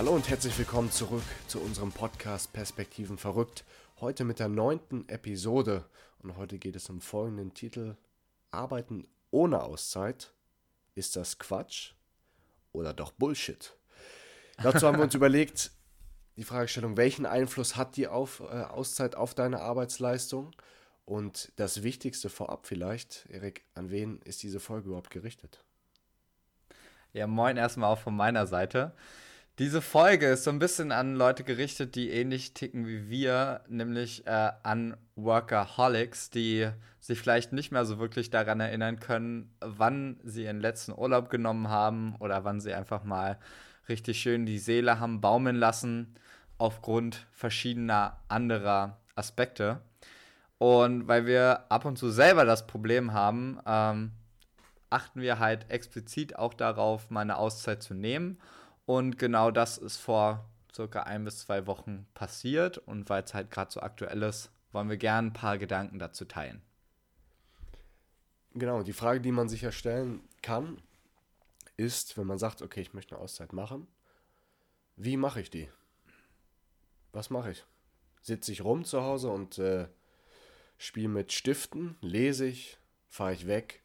Hallo und herzlich willkommen zurück zu unserem Podcast Perspektiven verrückt. Heute mit der neunten Episode und heute geht es um folgenden Titel: Arbeiten ohne Auszeit. Ist das Quatsch oder doch Bullshit? Dazu haben wir uns überlegt, die Fragestellung, welchen Einfluss hat die auf, äh, Auszeit auf deine Arbeitsleistung? Und das Wichtigste vorab vielleicht, Erik, an wen ist diese Folge überhaupt gerichtet? Ja, moin erstmal auch von meiner Seite. Diese Folge ist so ein bisschen an Leute gerichtet, die ähnlich ticken wie wir, nämlich äh, an Workaholics, die sich vielleicht nicht mehr so wirklich daran erinnern können, wann sie ihren letzten Urlaub genommen haben oder wann sie einfach mal richtig schön die Seele haben baumeln lassen aufgrund verschiedener anderer Aspekte. Und weil wir ab und zu selber das Problem haben, ähm, achten wir halt explizit auch darauf, meine Auszeit zu nehmen. Und genau das ist vor circa ein bis zwei Wochen passiert. Und weil es halt gerade so aktuell ist, wollen wir gerne ein paar Gedanken dazu teilen. Genau, die Frage, die man sich ja stellen kann, ist, wenn man sagt, okay, ich möchte eine Auszeit machen, wie mache ich die? Was mache ich? Sitze ich rum zu Hause und äh, spiele mit Stiften, lese ich, fahre ich weg.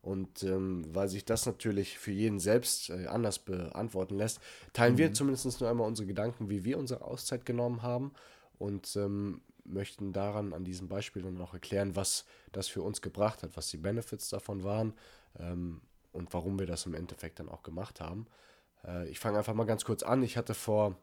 Und ähm, weil sich das natürlich für jeden selbst äh, anders beantworten lässt, teilen mhm. wir zumindest nur einmal unsere Gedanken, wie wir unsere Auszeit genommen haben und ähm, möchten daran an diesem Beispiel dann auch erklären, was das für uns gebracht hat, was die Benefits davon waren ähm, und warum wir das im Endeffekt dann auch gemacht haben. Äh, ich fange einfach mal ganz kurz an. Ich hatte vor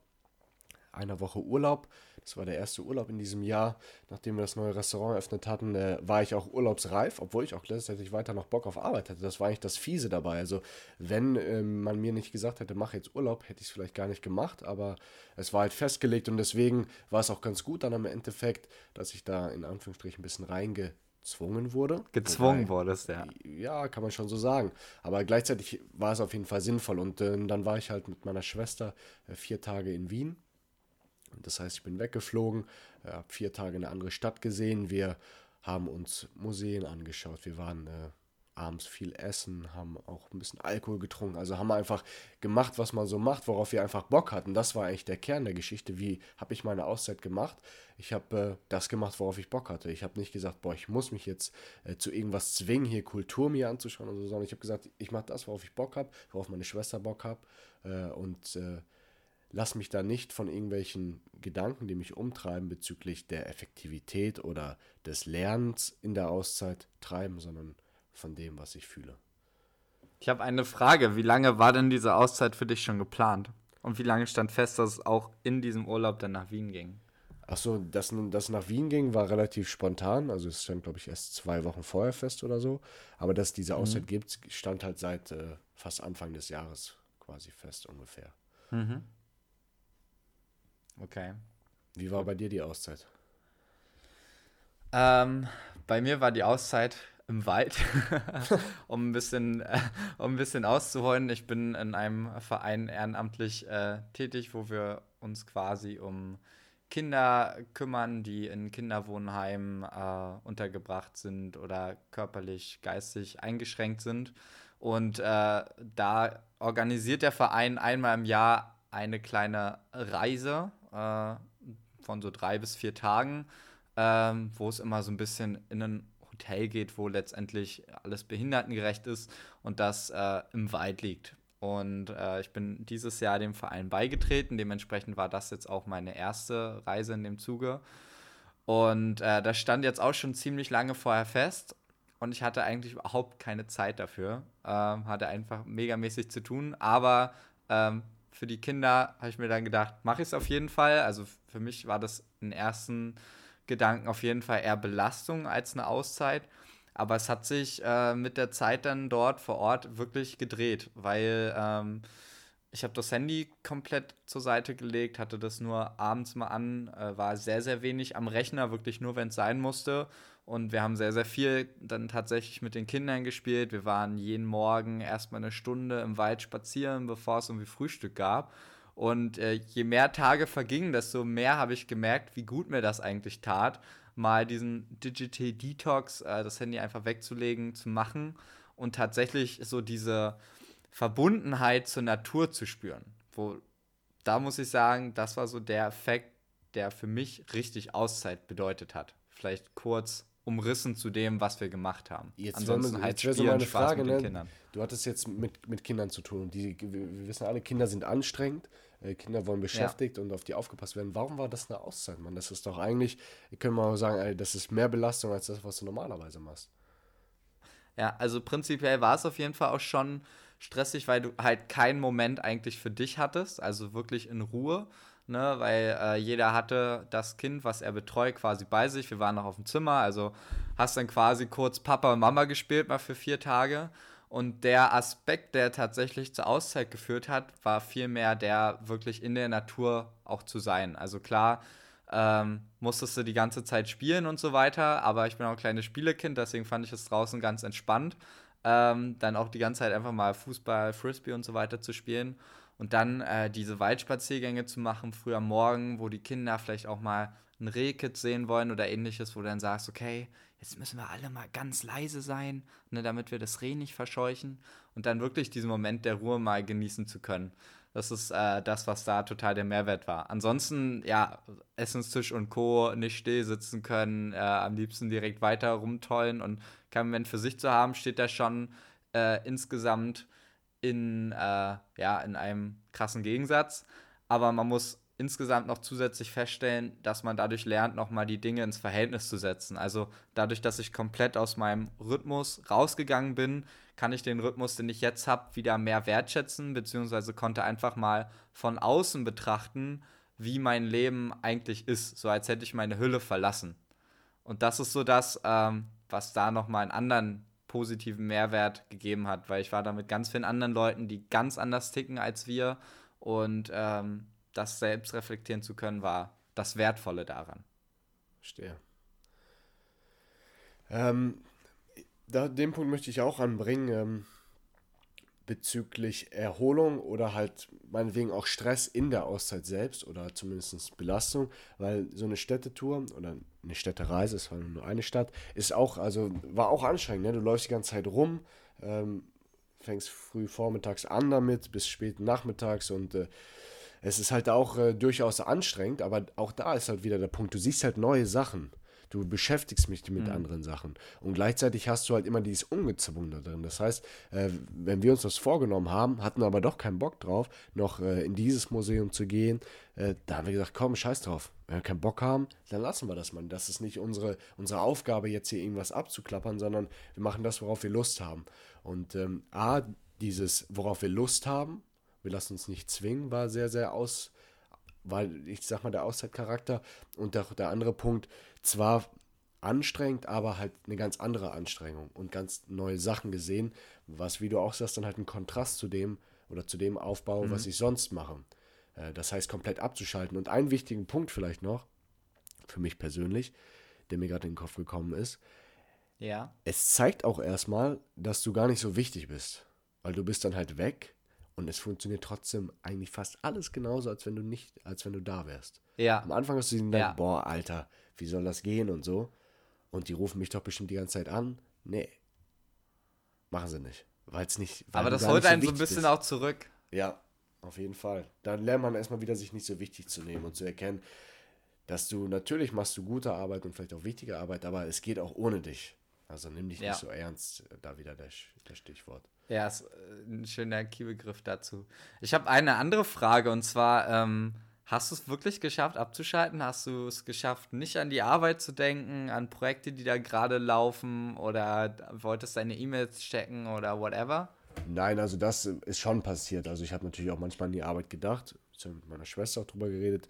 einer Woche Urlaub. Das war der erste Urlaub in diesem Jahr. Nachdem wir das neue Restaurant eröffnet hatten, äh, war ich auch urlaubsreif, obwohl ich auch gleichzeitig weiter noch Bock auf Arbeit hatte. Das war eigentlich das Fiese dabei. Also, wenn ähm, man mir nicht gesagt hätte, mach jetzt Urlaub, hätte ich es vielleicht gar nicht gemacht, aber es war halt festgelegt und deswegen war es auch ganz gut dann im Endeffekt, dass ich da in Anführungsstrichen ein bisschen reinge gezwungen wurde. Gezwungen wurde es, ja. Ja, kann man schon so sagen. Aber gleichzeitig war es auf jeden Fall sinnvoll. Und äh, dann war ich halt mit meiner Schwester äh, vier Tage in Wien das heißt, ich bin weggeflogen, äh, habe vier Tage eine andere Stadt gesehen. Wir haben uns Museen angeschaut. Wir waren äh, abends viel essen, haben auch ein bisschen Alkohol getrunken. Also haben wir einfach gemacht, was man so macht, worauf wir einfach Bock hatten. Das war eigentlich der Kern der Geschichte. Wie habe ich meine Auszeit gemacht? Ich habe äh, das gemacht, worauf ich Bock hatte. Ich habe nicht gesagt, boah, ich muss mich jetzt äh, zu irgendwas zwingen, hier Kultur mir anzuschauen oder so, sondern ich habe gesagt, ich mache das, worauf ich Bock habe, worauf meine Schwester Bock hat. Äh, und äh, lass mich da nicht von irgendwelchen Gedanken, die mich umtreiben bezüglich der Effektivität oder des Lernens in der Auszeit treiben, sondern von dem, was ich fühle. Ich habe eine Frage. Wie lange war denn diese Auszeit für dich schon geplant? Und wie lange stand fest, dass es auch in diesem Urlaub dann nach Wien ging? Achso, dass das nach Wien ging, war relativ spontan. Also es stand, glaube ich, erst zwei Wochen vorher fest oder so. Aber dass es diese Auszeit mhm. gibt, stand halt seit äh, fast Anfang des Jahres quasi fest ungefähr. Mhm. Okay. Wie war bei dir die Auszeit? Ähm, bei mir war die Auszeit im Wald, um, ein bisschen, äh, um ein bisschen auszuholen. Ich bin in einem Verein ehrenamtlich äh, tätig, wo wir uns quasi um Kinder kümmern, die in Kinderwohnheimen äh, untergebracht sind oder körperlich, geistig eingeschränkt sind. Und äh, da organisiert der Verein einmal im Jahr eine kleine Reise äh, von so drei bis vier Tagen, ähm, wo es immer so ein bisschen in ein Hotel geht, wo letztendlich alles behindertengerecht ist und das äh, im Wald liegt. Und äh, ich bin dieses Jahr dem Verein beigetreten. Dementsprechend war das jetzt auch meine erste Reise in dem Zuge. Und äh, das stand jetzt auch schon ziemlich lange vorher fest. Und ich hatte eigentlich überhaupt keine Zeit dafür. Ähm, hatte einfach megamäßig zu tun. Aber ähm, für die Kinder habe ich mir dann gedacht, mache ich es auf jeden Fall. Also für mich war das in ersten Gedanken auf jeden Fall eher Belastung als eine Auszeit. Aber es hat sich äh, mit der Zeit dann dort vor Ort wirklich gedreht, weil ähm, ich habe das Handy komplett zur Seite gelegt, hatte das nur abends mal an, äh, war sehr, sehr wenig am Rechner, wirklich nur, wenn es sein musste. Und wir haben sehr, sehr viel dann tatsächlich mit den Kindern gespielt. Wir waren jeden Morgen erstmal eine Stunde im Wald spazieren, bevor es irgendwie Frühstück gab. Und äh, je mehr Tage vergingen, desto mehr habe ich gemerkt, wie gut mir das eigentlich tat, mal diesen Digital Detox, äh, das Handy einfach wegzulegen, zu machen und tatsächlich so diese Verbundenheit zur Natur zu spüren, wo da muss ich sagen, das war so der Effekt, der für mich richtig Auszeit bedeutet hat. Vielleicht kurz umrissen zu dem, was wir gemacht haben. Jetzt Ansonsten wir, halt jetzt Spielen, so meine Spaß Frage, mit den ne? Kindern. Du hattest jetzt mit, mit Kindern zu tun. Die, wir wissen alle, Kinder sind anstrengend. Äh, Kinder wollen beschäftigt ja. und auf die aufgepasst werden. Warum war das eine Auszeit, Mann? Das ist doch eigentlich, können wir auch sagen, das ist mehr Belastung als das, was du normalerweise machst. Ja, also prinzipiell war es auf jeden Fall auch schon stressig, weil du halt keinen Moment eigentlich für dich hattest, also wirklich in Ruhe, ne, weil äh, jeder hatte das Kind, was er betreut, quasi bei sich. Wir waren noch auf dem Zimmer, also hast dann quasi kurz Papa und Mama gespielt, mal für vier Tage. Und der Aspekt, der tatsächlich zur Auszeit geführt hat, war vielmehr der, wirklich in der Natur auch zu sein. Also klar, ähm, musstest du die ganze Zeit spielen und so weiter, aber ich bin auch ein kleines Spielekind, deswegen fand ich es draußen ganz entspannt. Ähm, dann auch die ganze Zeit einfach mal Fußball, Frisbee und so weiter zu spielen. Und dann äh, diese Waldspaziergänge zu machen, früh am Morgen, wo die Kinder vielleicht auch mal ein Rehkitz sehen wollen oder ähnliches, wo du dann sagst, okay, jetzt müssen wir alle mal ganz leise sein, ne, damit wir das Reh nicht verscheuchen und dann wirklich diesen Moment der Ruhe mal genießen zu können. Das ist äh, das, was da total der Mehrwert war. Ansonsten, ja, Essenstisch und Co. nicht still sitzen können, äh, am liebsten direkt weiter rumtollen und kein Moment für sich zu haben, steht da schon äh, insgesamt in, äh, ja, in einem krassen Gegensatz. Aber man muss insgesamt noch zusätzlich feststellen, dass man dadurch lernt, nochmal die Dinge ins Verhältnis zu setzen. Also dadurch, dass ich komplett aus meinem Rhythmus rausgegangen bin, kann ich den Rhythmus, den ich jetzt habe, wieder mehr wertschätzen, beziehungsweise konnte einfach mal von außen betrachten, wie mein Leben eigentlich ist, so als hätte ich meine Hülle verlassen. Und das ist so das, ähm, was da nochmal einen anderen positiven Mehrwert gegeben hat, weil ich war da mit ganz vielen anderen Leuten, die ganz anders ticken als wir und ähm, das selbst reflektieren zu können, war das Wertvolle daran. Verstehe. Ähm, da, den Punkt möchte ich auch anbringen, ähm, bezüglich Erholung oder halt meinetwegen auch Stress in der Auszeit selbst oder zumindest Belastung, weil so eine Städtetour oder eine Städtereise, es war nur eine Stadt, ist auch, also war auch anstrengend, ne? du läufst die ganze Zeit rum, ähm, fängst früh vormittags an damit, bis spät nachmittags und äh, es ist halt auch äh, durchaus anstrengend, aber auch da ist halt wieder der Punkt, du siehst halt neue Sachen. Du beschäftigst mich mit mhm. anderen Sachen. Und gleichzeitig hast du halt immer dieses Ungezwungene drin. Das heißt, äh, wenn wir uns das vorgenommen haben, hatten aber doch keinen Bock drauf, noch äh, in dieses Museum zu gehen, äh, da haben wir gesagt, komm, scheiß drauf. Wenn wir keinen Bock haben, dann lassen wir das mal. Das ist nicht unsere, unsere Aufgabe, jetzt hier irgendwas abzuklappern, sondern wir machen das, worauf wir Lust haben. Und ähm, A, dieses, worauf wir Lust haben, wir lassen uns nicht zwingen, war sehr, sehr aus, weil ich sag mal, der Auszeitcharakter und der, der andere Punkt, zwar anstrengend, aber halt eine ganz andere Anstrengung und ganz neue Sachen gesehen, was, wie du auch sagst, dann halt ein Kontrast zu dem oder zu dem Aufbau, mhm. was ich sonst mache. Äh, das heißt, komplett abzuschalten. Und einen wichtigen Punkt vielleicht noch, für mich persönlich, der mir gerade in den Kopf gekommen ist, ja. es zeigt auch erstmal, dass du gar nicht so wichtig bist, weil du bist dann halt weg und es funktioniert trotzdem eigentlich fast alles genauso, als wenn du nicht, als wenn du da wärst. Ja. Am Anfang hast du gedacht, ja. boah, Alter, wie soll das gehen und so. Und die rufen mich doch bestimmt die ganze Zeit an. Nee. Machen sie nicht. Weil es nicht. Aber das holt einen so ein bisschen ist. auch zurück. Ja, auf jeden Fall. Dann lernt man erstmal wieder, sich nicht so wichtig zu nehmen und zu erkennen, dass du natürlich machst du gute Arbeit und vielleicht auch wichtige Arbeit, aber es geht auch ohne dich. Also nimm dich ja. nicht so ernst, da wieder der, der Stichwort. Ja, ist äh, ein schöner Keybegriff dazu. Ich habe eine andere Frage und zwar, ähm, hast du es wirklich geschafft abzuschalten? Hast du es geschafft, nicht an die Arbeit zu denken, an Projekte, die da gerade laufen oder wolltest deine E-Mails checken oder whatever? Nein, also das ist schon passiert. Also ich habe natürlich auch manchmal an die Arbeit gedacht. Mit meiner Schwester auch drüber geredet.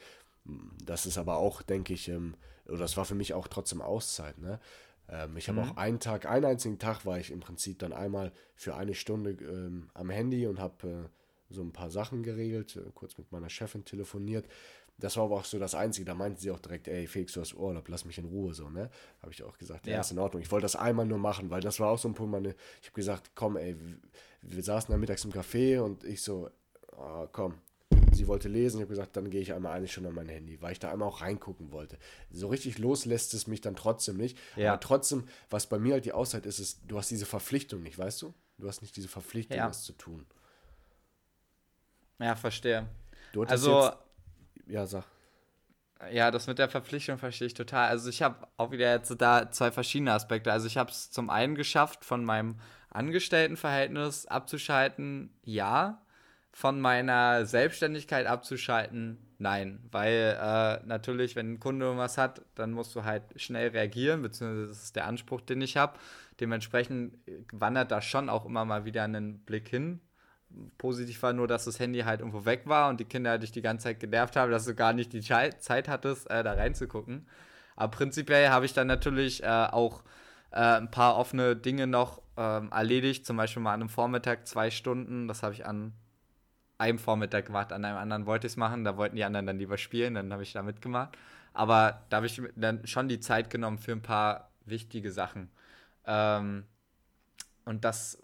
Das ist aber auch, denke ich, ähm, oder das war für mich auch trotzdem Auszeit. Ne? Ähm, ich habe mhm. auch einen Tag, einen einzigen Tag war ich im Prinzip dann einmal für eine Stunde ähm, am Handy und habe äh, so ein paar Sachen geregelt, äh, kurz mit meiner Chefin telefoniert. Das war aber auch so das Einzige. Da meinte sie auch direkt, ey, Felix, du hast Urlaub, lass mich in Ruhe, so, ne? Habe ich auch gesagt, ja, ja, ist in Ordnung. Ich wollte das einmal nur machen, weil das war auch so ein Punkt, meine, ich habe gesagt, komm, ey, wir saßen da mittags im Café und ich so, oh, komm, sie wollte lesen. Ich habe gesagt, dann gehe ich einmal eine Stunde an mein Handy, weil ich da einmal auch reingucken wollte. So richtig loslässt es mich dann trotzdem nicht. Ja. Aber trotzdem, was bei mir halt die Auszeit ist, ist, du hast diese Verpflichtung nicht, weißt du? Du hast nicht diese Verpflichtung, ja. das zu tun. Ja, verstehe. also, jetzt, ja, sag. Ja, das mit der Verpflichtung verstehe ich total. Also ich habe auch wieder jetzt da zwei verschiedene Aspekte. Also ich habe es zum einen geschafft, von meinem Angestelltenverhältnis abzuschalten, ja. Von meiner Selbstständigkeit abzuschalten, nein. Weil äh, natürlich, wenn ein Kunde was hat, dann musst du halt schnell reagieren, beziehungsweise das ist der Anspruch, den ich habe. Dementsprechend wandert da schon auch immer mal wieder einen Blick hin positiv war nur, dass das Handy halt irgendwo weg war und die Kinder dich die ganze Zeit genervt haben, dass du gar nicht die Zeit hattest, äh, da reinzugucken. Aber prinzipiell habe ich dann natürlich äh, auch äh, ein paar offene Dinge noch ähm, erledigt, zum Beispiel mal an einem Vormittag zwei Stunden. Das habe ich an einem Vormittag gemacht, an einem anderen wollte ich es machen, da wollten die anderen dann lieber spielen, dann habe ich da mitgemacht. Aber da habe ich dann schon die Zeit genommen für ein paar wichtige Sachen. Ähm, und das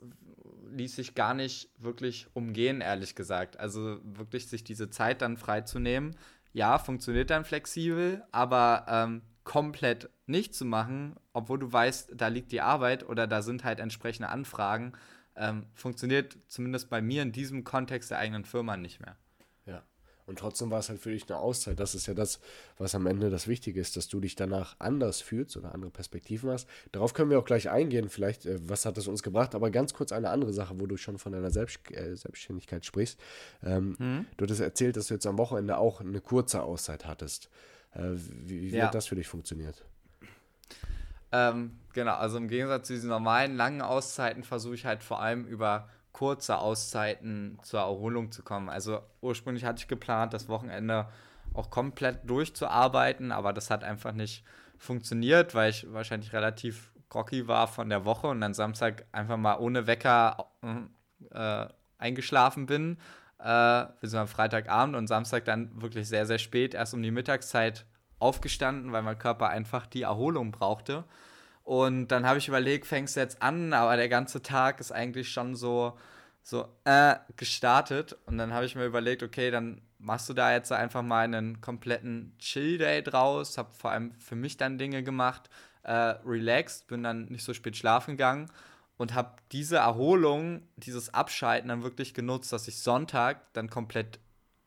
ließ sich gar nicht wirklich umgehen, ehrlich gesagt. Also wirklich sich diese Zeit dann freizunehmen. Ja, funktioniert dann flexibel, aber ähm, komplett nicht zu machen, obwohl du weißt, da liegt die Arbeit oder da sind halt entsprechende Anfragen, ähm, funktioniert zumindest bei mir in diesem Kontext der eigenen Firma nicht mehr. Und trotzdem war es halt für dich eine Auszeit. Das ist ja das, was am Ende das Wichtige ist, dass du dich danach anders fühlst oder andere Perspektiven hast. Darauf können wir auch gleich eingehen, vielleicht, äh, was hat es uns gebracht. Aber ganz kurz eine andere Sache, wo du schon von deiner Selbst äh, Selbstständigkeit sprichst. Ähm, mhm. Du hattest erzählt, dass du jetzt am Wochenende auch eine kurze Auszeit hattest. Äh, wie, wie ja. hat das für dich funktioniert? Ähm, genau, also im Gegensatz zu diesen normalen langen Auszeiten versuche ich halt vor allem über kurze Auszeiten zur Erholung zu kommen. Also ursprünglich hatte ich geplant, das Wochenende auch komplett durchzuarbeiten, aber das hat einfach nicht funktioniert, weil ich wahrscheinlich relativ groggy war von der Woche und dann Samstag einfach mal ohne Wecker äh, eingeschlafen bin. Äh, bis am Freitagabend und Samstag dann wirklich sehr, sehr spät, erst um die Mittagszeit aufgestanden, weil mein Körper einfach die Erholung brauchte. Und dann habe ich überlegt, fängst du jetzt an, aber der ganze Tag ist eigentlich schon so, so äh, gestartet. Und dann habe ich mir überlegt, okay, dann machst du da jetzt einfach mal einen kompletten Chill-Day draus. Habe vor allem für mich dann Dinge gemacht, äh, relaxed, bin dann nicht so spät schlafen gegangen und habe diese Erholung, dieses Abschalten dann wirklich genutzt, dass ich Sonntag dann komplett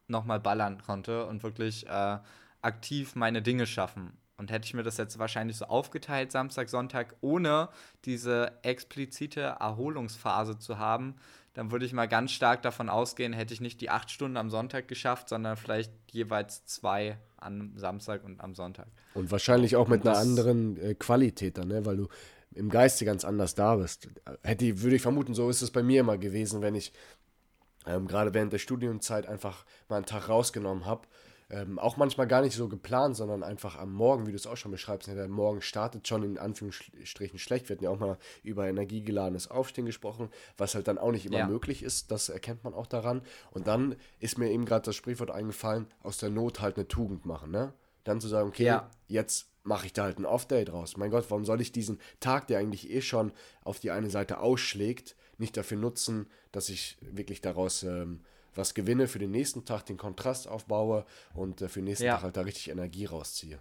nochmal ballern konnte und wirklich äh, aktiv meine Dinge schaffen. Und hätte ich mir das jetzt wahrscheinlich so aufgeteilt, Samstag, Sonntag, ohne diese explizite Erholungsphase zu haben, dann würde ich mal ganz stark davon ausgehen, hätte ich nicht die acht Stunden am Sonntag geschafft, sondern vielleicht jeweils zwei am Samstag und am Sonntag. Und wahrscheinlich auch mit einer anderen äh, Qualität dann, ne? weil du im Geiste ganz anders da bist. Hätte, würde ich vermuten, so ist es bei mir immer gewesen, wenn ich ähm, gerade während der Studienzeit einfach mal einen Tag rausgenommen habe ähm, auch manchmal gar nicht so geplant, sondern einfach am Morgen, wie du es auch schon beschreibst, der Morgen startet schon in Anführungsstrichen schlecht. Wir hatten ja auch mal über energiegeladenes Aufstehen gesprochen, was halt dann auch nicht immer ja. möglich ist. Das erkennt man auch daran. Und dann ist mir eben gerade das Sprichwort eingefallen, aus der Not halt eine Tugend machen. Ne? Dann zu sagen, okay, ja. jetzt mache ich da halt ein Off-Day draus. Mein Gott, warum soll ich diesen Tag, der eigentlich eh schon auf die eine Seite ausschlägt, nicht dafür nutzen, dass ich wirklich daraus ähm, was gewinne für den nächsten Tag, den Kontrast aufbaue und äh, für den nächsten ja. Tag halt da richtig Energie rausziehe.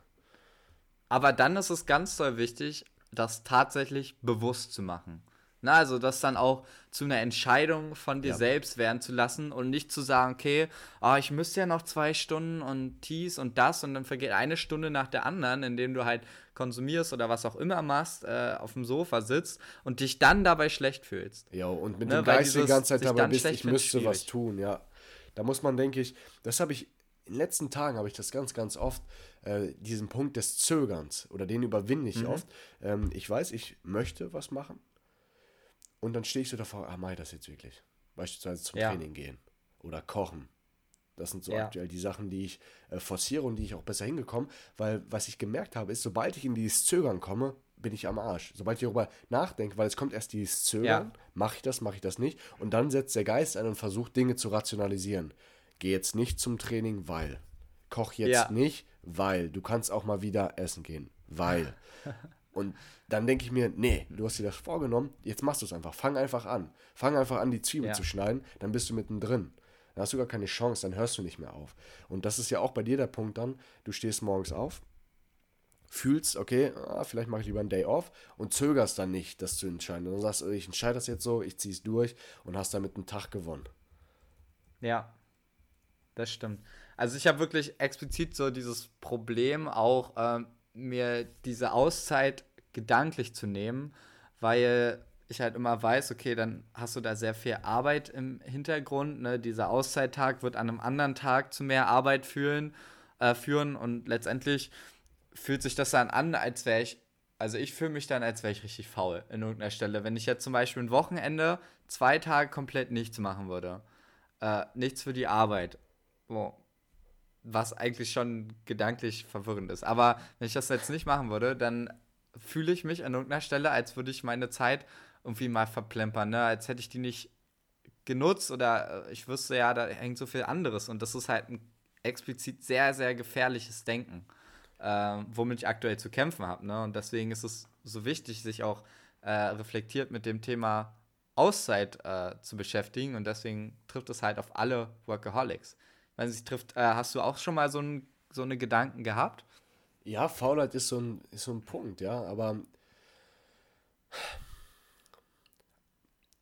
Aber dann ist es ganz toll wichtig, das tatsächlich bewusst zu machen. Na, also das dann auch zu einer Entscheidung von dir ja. selbst werden zu lassen und nicht zu sagen, okay, oh, ich müsste ja noch zwei Stunden und dies und das und dann vergeht eine Stunde nach der anderen, indem du halt konsumierst oder was auch immer machst, äh, auf dem Sofa sitzt und dich dann dabei schlecht fühlst. Ja, und mit ne? dem Geist die ganze Zeit dabei bist, ich müsste was tun, ja. Da muss man, denke ich, das habe ich in den letzten Tagen habe ich das ganz, ganz oft, äh, diesen Punkt des Zögerns oder den überwinde ich mhm. oft. Ähm, ich weiß, ich möchte was machen, und dann stehe ich so davor, ah, ich das jetzt wirklich? Beispielsweise zum ja. Training gehen oder kochen. Das sind so ja. aktuell die Sachen, die ich äh, forciere und die ich auch besser hingekommen, weil was ich gemerkt habe, ist, sobald ich in dieses Zögern komme, bin ich am Arsch. Sobald ich darüber nachdenke, weil es kommt erst dieses Zögern, ja. mache ich das, mache ich das nicht, und dann setzt der Geist ein und versucht Dinge zu rationalisieren. Geh jetzt nicht zum Training, weil. Koch jetzt ja. nicht, weil. Du kannst auch mal wieder essen gehen, weil. Und dann denke ich mir, nee, du hast dir das vorgenommen, jetzt machst du es einfach. Fang einfach an. Fang einfach an, die Zwiebel ja. zu schneiden, dann bist du mittendrin. Dann hast du gar keine Chance, dann hörst du nicht mehr auf. Und das ist ja auch bei dir der Punkt dann, du stehst morgens auf, fühlst, okay, ah, vielleicht mache ich lieber einen Day off und zögerst dann nicht, das zu entscheiden. Dann sagst du, ich entscheide das jetzt so, ich ziehe es durch und hast damit einen Tag gewonnen. Ja. das stimmt. Also ich habe wirklich explizit so dieses Problem auch, ähm, mir diese Auszeit gedanklich zu nehmen, weil ich halt immer weiß, okay, dann hast du da sehr viel Arbeit im Hintergrund. Ne? Dieser Auszeittag wird an einem anderen Tag zu mehr Arbeit führen, äh, führen und letztendlich fühlt sich das dann an, als wäre ich, also ich fühle mich dann, als wäre ich richtig faul in irgendeiner Stelle. Wenn ich jetzt zum Beispiel ein Wochenende zwei Tage komplett nichts machen würde, äh, nichts für die Arbeit, oh, was eigentlich schon gedanklich verwirrend ist. Aber wenn ich das jetzt nicht machen würde, dann fühle ich mich an irgendeiner Stelle, als würde ich meine Zeit irgendwie mal verplempern, ne? als hätte ich die nicht genutzt oder äh, ich wüsste ja, da hängt so viel anderes und das ist halt ein explizit sehr, sehr gefährliches Denken, äh, womit ich aktuell zu kämpfen habe. Ne? Und deswegen ist es so wichtig, sich auch äh, reflektiert mit dem Thema Auszeit äh, zu beschäftigen und deswegen trifft es halt auf alle Workaholics. Wenn sich trifft, äh, hast du auch schon mal so, ein, so eine Gedanken gehabt? Ja, Faulheit ist so ein, ist so ein Punkt, ja, aber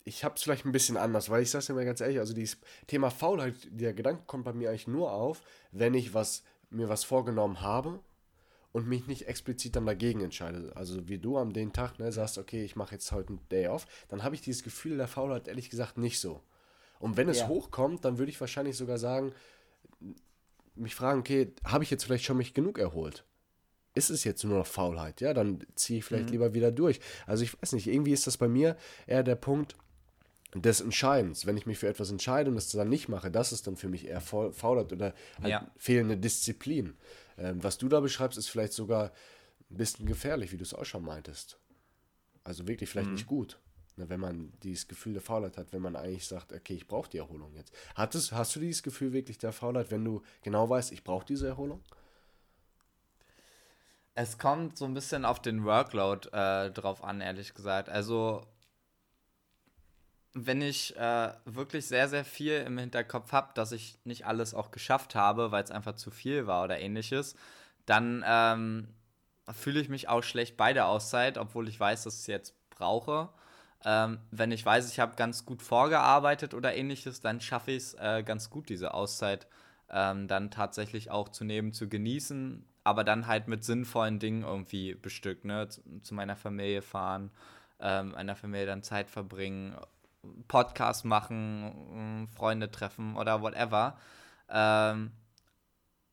ich habe es vielleicht ein bisschen anders, weil ich sage dir mal ganz ehrlich, also dieses Thema Faulheit, der Gedanke kommt bei mir eigentlich nur auf, wenn ich was, mir was vorgenommen habe und mich nicht explizit dann dagegen entscheide. Also wie du am den Tag ne, sagst, okay, ich mache jetzt heute einen Day off, dann habe ich dieses Gefühl der Faulheit ehrlich gesagt nicht so. Und wenn es ja. hochkommt, dann würde ich wahrscheinlich sogar sagen, mich fragen, okay, habe ich jetzt vielleicht schon mich genug erholt? ist es jetzt nur noch Faulheit, ja, dann ziehe ich vielleicht mhm. lieber wieder durch. Also ich weiß nicht, irgendwie ist das bei mir eher der Punkt des Entscheidens. Wenn ich mich für etwas entscheide und es dann nicht mache, das ist dann für mich eher Faulheit oder halt ja. fehlende Disziplin. Ähm, was du da beschreibst, ist vielleicht sogar ein bisschen gefährlich, wie du es auch schon meintest. Also wirklich vielleicht mhm. nicht gut. Ne, wenn man dieses Gefühl der Faulheit hat, wenn man eigentlich sagt, okay, ich brauche die Erholung jetzt. Hattest, hast du dieses Gefühl wirklich der Faulheit, wenn du genau weißt, ich brauche diese Erholung? Es kommt so ein bisschen auf den Workload äh, drauf an, ehrlich gesagt. Also, wenn ich äh, wirklich sehr, sehr viel im Hinterkopf habe, dass ich nicht alles auch geschafft habe, weil es einfach zu viel war oder ähnliches, dann ähm, fühle ich mich auch schlecht bei der Auszeit, obwohl ich weiß, dass ich es jetzt brauche. Ähm, wenn ich weiß, ich habe ganz gut vorgearbeitet oder ähnliches, dann schaffe ich es äh, ganz gut, diese Auszeit ähm, dann tatsächlich auch zu nehmen, zu genießen, aber dann halt mit sinnvollen Dingen irgendwie bestückt, ne? Zu, zu meiner Familie fahren, ähm, einer Familie dann Zeit verbringen, Podcast machen, Freunde treffen oder whatever. Ähm,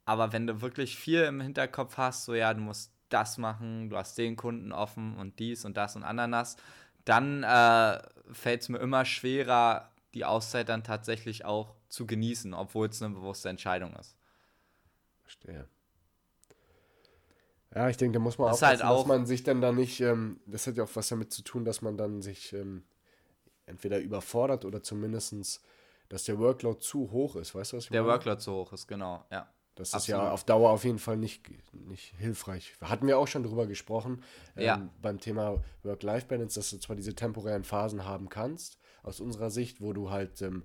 aber wenn du wirklich viel im Hinterkopf hast, so ja, du musst das machen, du hast den Kunden offen und dies und das und Ananas, dann äh, fällt es mir immer schwerer, die Auszeit dann tatsächlich auch zu genießen, obwohl es eine bewusste Entscheidung ist. Verstehe. Ja, ich denke, da muss man das aufpassen, halt auch, dass man sich dann da nicht, ähm, das hat ja auch was damit zu tun, dass man dann sich ähm, entweder überfordert oder zumindest, dass der Workload zu hoch ist, weißt du was ich Der meine? Workload zu hoch ist, genau, ja. Das Absolut. ist ja auf Dauer auf jeden Fall nicht, nicht hilfreich. Hatten wir auch schon drüber gesprochen, ähm, ja. beim Thema Work-Life-Balance, dass du zwar diese temporären Phasen haben kannst, aus unserer Sicht, wo du halt ähm,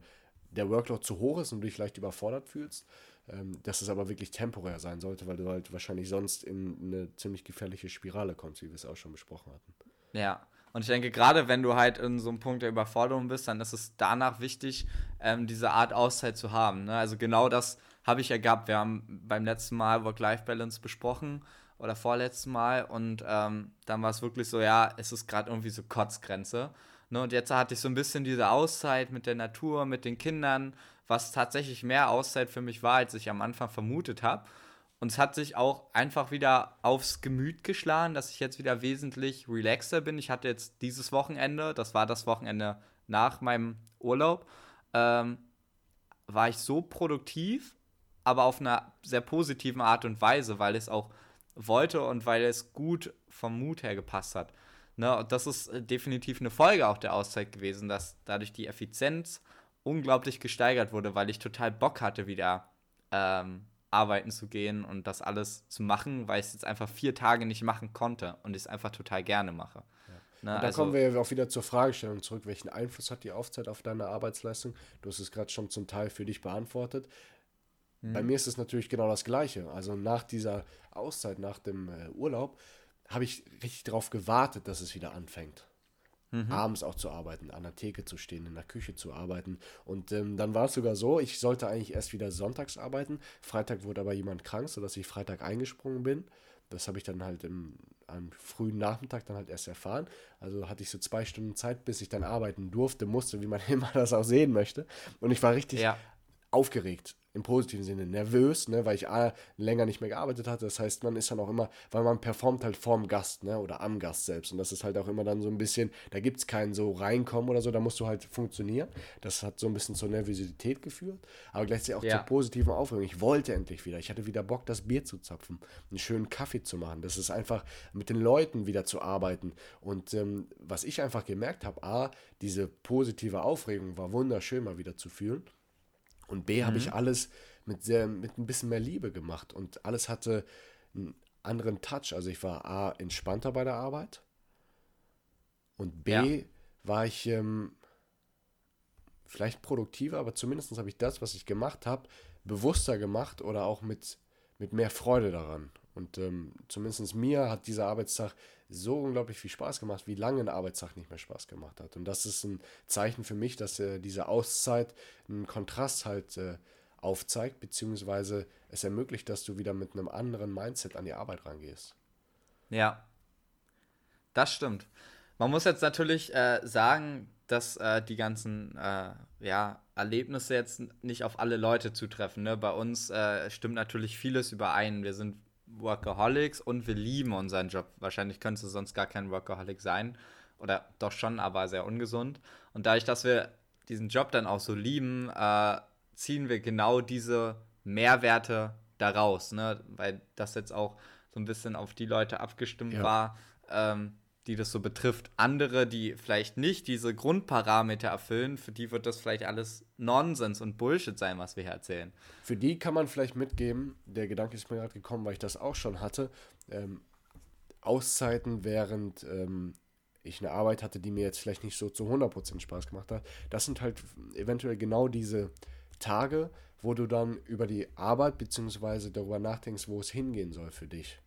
der Workload zu hoch ist und du dich leicht überfordert fühlst, ähm, dass es aber wirklich temporär sein sollte, weil du halt wahrscheinlich sonst in eine ziemlich gefährliche Spirale kommst, wie wir es auch schon besprochen hatten. Ja, und ich denke, gerade wenn du halt in so einem Punkt der Überforderung bist, dann ist es danach wichtig, ähm, diese Art Auszeit zu haben. Ne? Also genau das habe ich ja gehabt. Wir haben beim letzten Mal Work-Life-Balance besprochen oder vorletzten Mal und ähm, dann war es wirklich so, ja, es ist gerade irgendwie so Kotzgrenze. Ne? Und jetzt hatte ich so ein bisschen diese Auszeit mit der Natur, mit den Kindern, was tatsächlich mehr Auszeit für mich war, als ich am Anfang vermutet habe. Und es hat sich auch einfach wieder aufs Gemüt geschlagen, dass ich jetzt wieder wesentlich relaxter bin. Ich hatte jetzt dieses Wochenende, das war das Wochenende nach meinem Urlaub, ähm, war ich so produktiv, aber auf einer sehr positiven Art und Weise, weil es auch wollte und weil es gut vom Mut her gepasst hat. Ne, und das ist äh, definitiv eine Folge auch der Auszeit gewesen, dass dadurch die Effizienz unglaublich gesteigert wurde, weil ich total Bock hatte, wieder ähm, arbeiten zu gehen und das alles zu machen, weil ich es jetzt einfach vier Tage nicht machen konnte und ich es einfach total gerne mache. Ja. Ne, da also, kommen wir ja auch wieder zur Fragestellung zurück, welchen Einfluss hat die Aufzeit auf deine Arbeitsleistung? Du hast es gerade schon zum Teil für dich beantwortet. Bei mhm. mir ist es natürlich genau das Gleiche. Also nach dieser Auszeit, nach dem äh, Urlaub, habe ich richtig darauf gewartet, dass es wieder anfängt. mhm. abends auch zu arbeiten, an der Theke zu stehen, in der Küche zu arbeiten. Und ähm, dann war es sogar so, ich sollte eigentlich erst wieder sonntags arbeiten. Freitag wurde aber jemand krank, sodass ich Freitag eingesprungen bin. Das habe ich dann halt im, am frühen Nachmittag dann halt erst erfahren. Also hatte ich so zwei Stunden Zeit, bis ich dann arbeiten durfte, musste, wie man immer das auch sehen möchte. Und ich war richtig ja. Aufgeregt im positiven Sinne nervös, ne, weil ich A, länger nicht mehr gearbeitet hatte. Das heißt, man ist dann auch immer, weil man performt halt vorm Gast, ne, oder am Gast selbst. Und das ist halt auch immer dann so ein bisschen, da gibt es keinen so reinkommen oder so, da musst du halt funktionieren. Das hat so ein bisschen zur Nervosität geführt, aber gleichzeitig auch ja. zur positiven Aufregung. Ich wollte endlich wieder. Ich hatte wieder Bock, das Bier zu zapfen, einen schönen Kaffee zu machen. Das ist einfach mit den Leuten wieder zu arbeiten. Und ähm, was ich einfach gemerkt habe, A, diese positive Aufregung war wunderschön mal wieder zu fühlen. Und B, mhm. habe ich alles mit, sehr, mit ein bisschen mehr Liebe gemacht und alles hatte einen anderen Touch. Also ich war A, entspannter bei der Arbeit und B, ja. war ich ähm, vielleicht produktiver, aber zumindest habe ich das, was ich gemacht habe, bewusster gemacht oder auch mit, mit mehr Freude daran. Und ähm, zumindest mir hat dieser Arbeitstag so unglaublich viel Spaß gemacht, wie lange ein Arbeitstag nicht mehr Spaß gemacht hat. Und das ist ein Zeichen für mich, dass äh, diese Auszeit einen Kontrast halt äh, aufzeigt, beziehungsweise es ermöglicht, dass du wieder mit einem anderen Mindset an die Arbeit rangehst. Ja, das stimmt. Man muss jetzt natürlich äh, sagen, dass äh, die ganzen äh, ja, Erlebnisse jetzt nicht auf alle Leute zutreffen. Ne? Bei uns äh, stimmt natürlich vieles überein. Wir sind Workaholics und wir lieben unseren Job. Wahrscheinlich könntest du sonst gar kein Workaholic sein. Oder doch schon, aber sehr ungesund. Und dadurch, dass wir diesen Job dann auch so lieben, äh, ziehen wir genau diese Mehrwerte daraus. Ne? Weil das jetzt auch so ein bisschen auf die Leute abgestimmt ja. war. Ähm, die das so betrifft. Andere, die vielleicht nicht diese Grundparameter erfüllen, für die wird das vielleicht alles Nonsens und Bullshit sein, was wir hier erzählen. Für die kann man vielleicht mitgeben, der Gedanke ist mir gerade gekommen, weil ich das auch schon hatte, ähm, Auszeiten, während ähm, ich eine Arbeit hatte, die mir jetzt vielleicht nicht so zu 100% Spaß gemacht hat. Das sind halt eventuell genau diese Tage, wo du dann über die Arbeit bzw. darüber nachdenkst, wo es hingehen soll für dich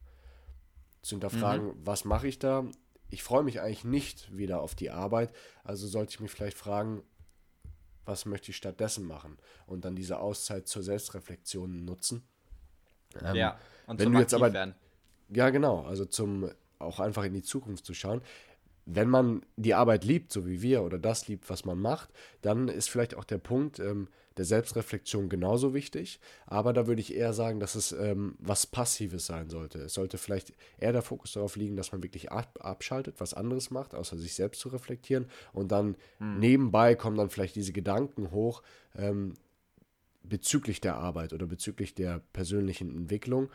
zu hinterfragen, mhm. was mache ich da, ich freue mich eigentlich nicht wieder auf die Arbeit, also sollte ich mich vielleicht fragen, was möchte ich stattdessen machen und dann diese Auszeit zur Selbstreflexion nutzen. Ähm, ja, und wenn du jetzt aber werden. ja genau, also zum auch einfach in die Zukunft zu schauen wenn man die Arbeit liebt, so wie wir, oder das liebt, was man macht, dann ist vielleicht auch der Punkt ähm, der Selbstreflexion genauso wichtig. Aber da würde ich eher sagen, dass es ähm, was Passives sein sollte. Es sollte vielleicht eher der Fokus darauf liegen, dass man wirklich ab abschaltet, was anderes macht, außer sich selbst zu reflektieren. Und dann hm. nebenbei kommen dann vielleicht diese Gedanken hoch ähm, bezüglich der Arbeit oder bezüglich der persönlichen Entwicklung.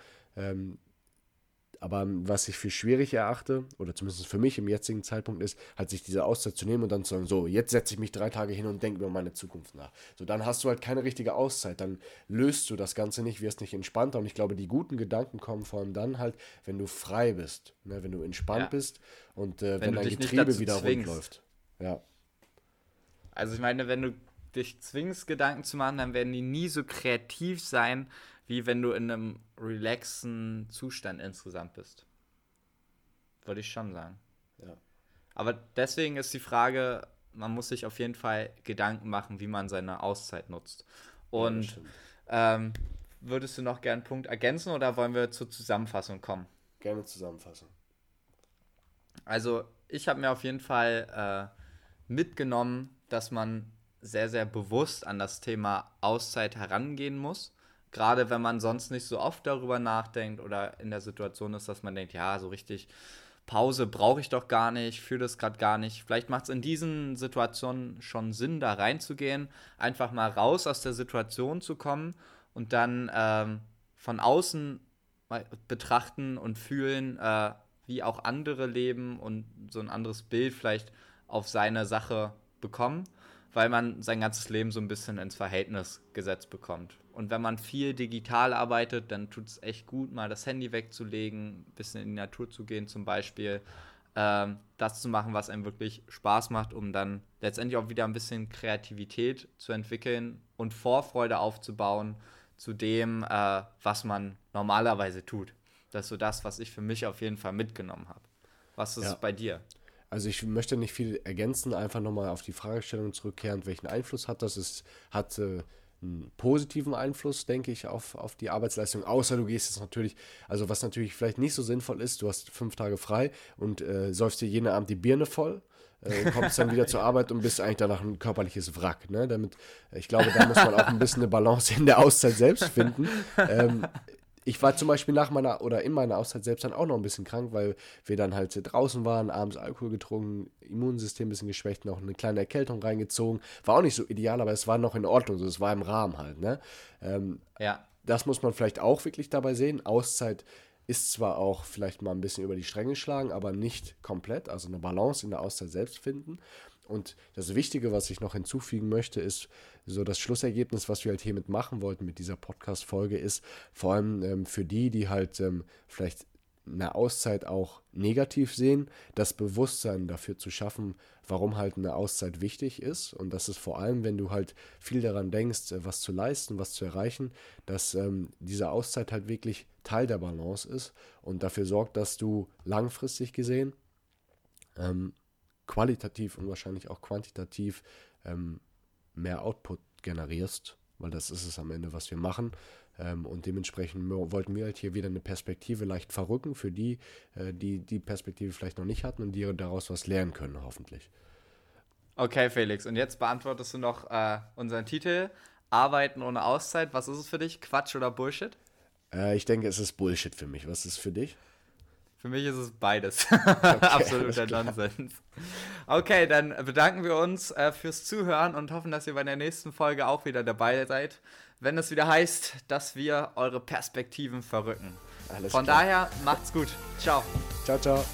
Aber was ich für schwierig erachte, oder zumindest für mich im jetzigen Zeitpunkt ist, halt sich diese Auszeit zu nehmen und dann zu sagen, so, jetzt setze ich mich drei Tage hin und denke über meine Zukunft nach. So, dann hast du halt keine richtige Auszeit, dann löst du das Ganze nicht, wirst nicht entspannter und ich glaube, die guten Gedanken kommen vor allem dann halt, wenn du frei bist, ne, wenn du entspannt ja. bist und äh, wenn, wenn dein Getriebe wieder rund läuft. Ja. Also ich meine, wenn du dich zwingst, Gedanken zu machen, dann werden die nie so kreativ sein, wie wenn du in einem relaxen Zustand insgesamt bist. Würde ich schon sagen. Ja. Aber deswegen ist die Frage, man muss sich auf jeden Fall Gedanken machen, wie man seine Auszeit nutzt. Und ja, ähm, würdest du noch gerne einen Punkt ergänzen oder wollen wir zur Zusammenfassung kommen? Gerne Zusammenfassung. Also ich habe mir auf jeden Fall äh, mitgenommen, dass man sehr, sehr bewusst an das Thema Auszeit herangehen muss Gerade wenn man sonst nicht so oft darüber nachdenkt oder in der Situation ist, dass man denkt, ja, so richtig Pause brauche ich doch gar nicht, fühle das gerade gar nicht. Vielleicht macht es in diesen Situationen schon Sinn, da reinzugehen, einfach mal raus aus der Situation zu kommen und dann ähm, von außen betrachten und fühlen, äh, wie auch andere leben und so ein anderes Bild vielleicht auf seine Sache bekommen, weil man sein ganzes Leben so ein bisschen ins Verhältnis gesetzt bekommt. Und wenn man viel digital arbeitet, dann tut es echt gut, mal das Handy wegzulegen, ein bisschen in die Natur zu gehen zum Beispiel. Ähm, das zu machen, was einem wirklich Spaß macht, um dann letztendlich auch wieder ein bisschen Kreativität zu entwickeln und Vorfreude aufzubauen zu dem, äh, was man normalerweise tut. Das ist so das, was ich für mich auf jeden Fall mitgenommen habe. Was ist ja. bei dir? Also ich möchte nicht viel ergänzen, einfach nochmal auf die Fragestellung zurückkehren, welchen Einfluss hat das? Es hat äh, einen positiven Einfluss, denke ich, auf, auf die Arbeitsleistung, außer du gehst jetzt natürlich, also was natürlich vielleicht nicht so sinnvoll ist, du hast fünf Tage frei und äh, säufst dir jeden Abend die Birne voll, äh, kommst dann wieder zur Arbeit und bist eigentlich danach ein körperliches Wrack. Ne? Damit, ich glaube, da muss man auch ein bisschen eine Balance in der Auszeit selbst finden. Ähm, ich war zum Beispiel nach meiner oder in meiner Auszeit selbst dann auch noch ein bisschen krank, weil wir dann halt draußen waren, abends Alkohol getrunken, Immunsystem ein bisschen geschwächt, noch eine kleine Erkältung reingezogen. War auch nicht so ideal, aber es war noch in Ordnung, so, es war im Rahmen halt. Ne? Ähm, ja. Das muss man vielleicht auch wirklich dabei sehen. Auszeit ist zwar auch vielleicht mal ein bisschen über die Stränge schlagen, aber nicht komplett. Also eine Balance in der Auszeit selbst finden. Und das Wichtige, was ich noch hinzufügen möchte, ist so das Schlussergebnis, was wir halt hiermit machen wollten mit dieser Podcast-Folge, ist vor allem ähm, für die, die halt ähm, vielleicht eine Auszeit auch negativ sehen, das Bewusstsein dafür zu schaffen, warum halt eine Auszeit wichtig ist. Und das ist vor allem, wenn du halt viel daran denkst, äh, was zu leisten, was zu erreichen, dass ähm, diese Auszeit halt wirklich Teil der Balance ist und dafür sorgt, dass du langfristig gesehen ähm, qualitativ und wahrscheinlich auch quantitativ ähm, mehr Output generierst, weil das ist es am Ende, was wir machen. Ähm, und dementsprechend wollten wir halt hier wieder eine Perspektive leicht verrücken für die, äh, die die Perspektive vielleicht noch nicht hatten und die daraus was lernen können, hoffentlich. Okay, Felix, und jetzt beantwortest du noch äh, unseren Titel Arbeiten ohne Auszeit. Was ist es für dich? Quatsch oder Bullshit? Äh, ich denke, es ist Bullshit für mich. Was ist es für dich? Für mich ist es beides. Okay, Absoluter Nonsens. Okay, dann bedanken wir uns äh, fürs Zuhören und hoffen, dass ihr bei der nächsten Folge auch wieder dabei seid, wenn es wieder heißt, dass wir eure Perspektiven verrücken. Alles Von klar. daher macht's gut. Ciao. Ciao, ciao.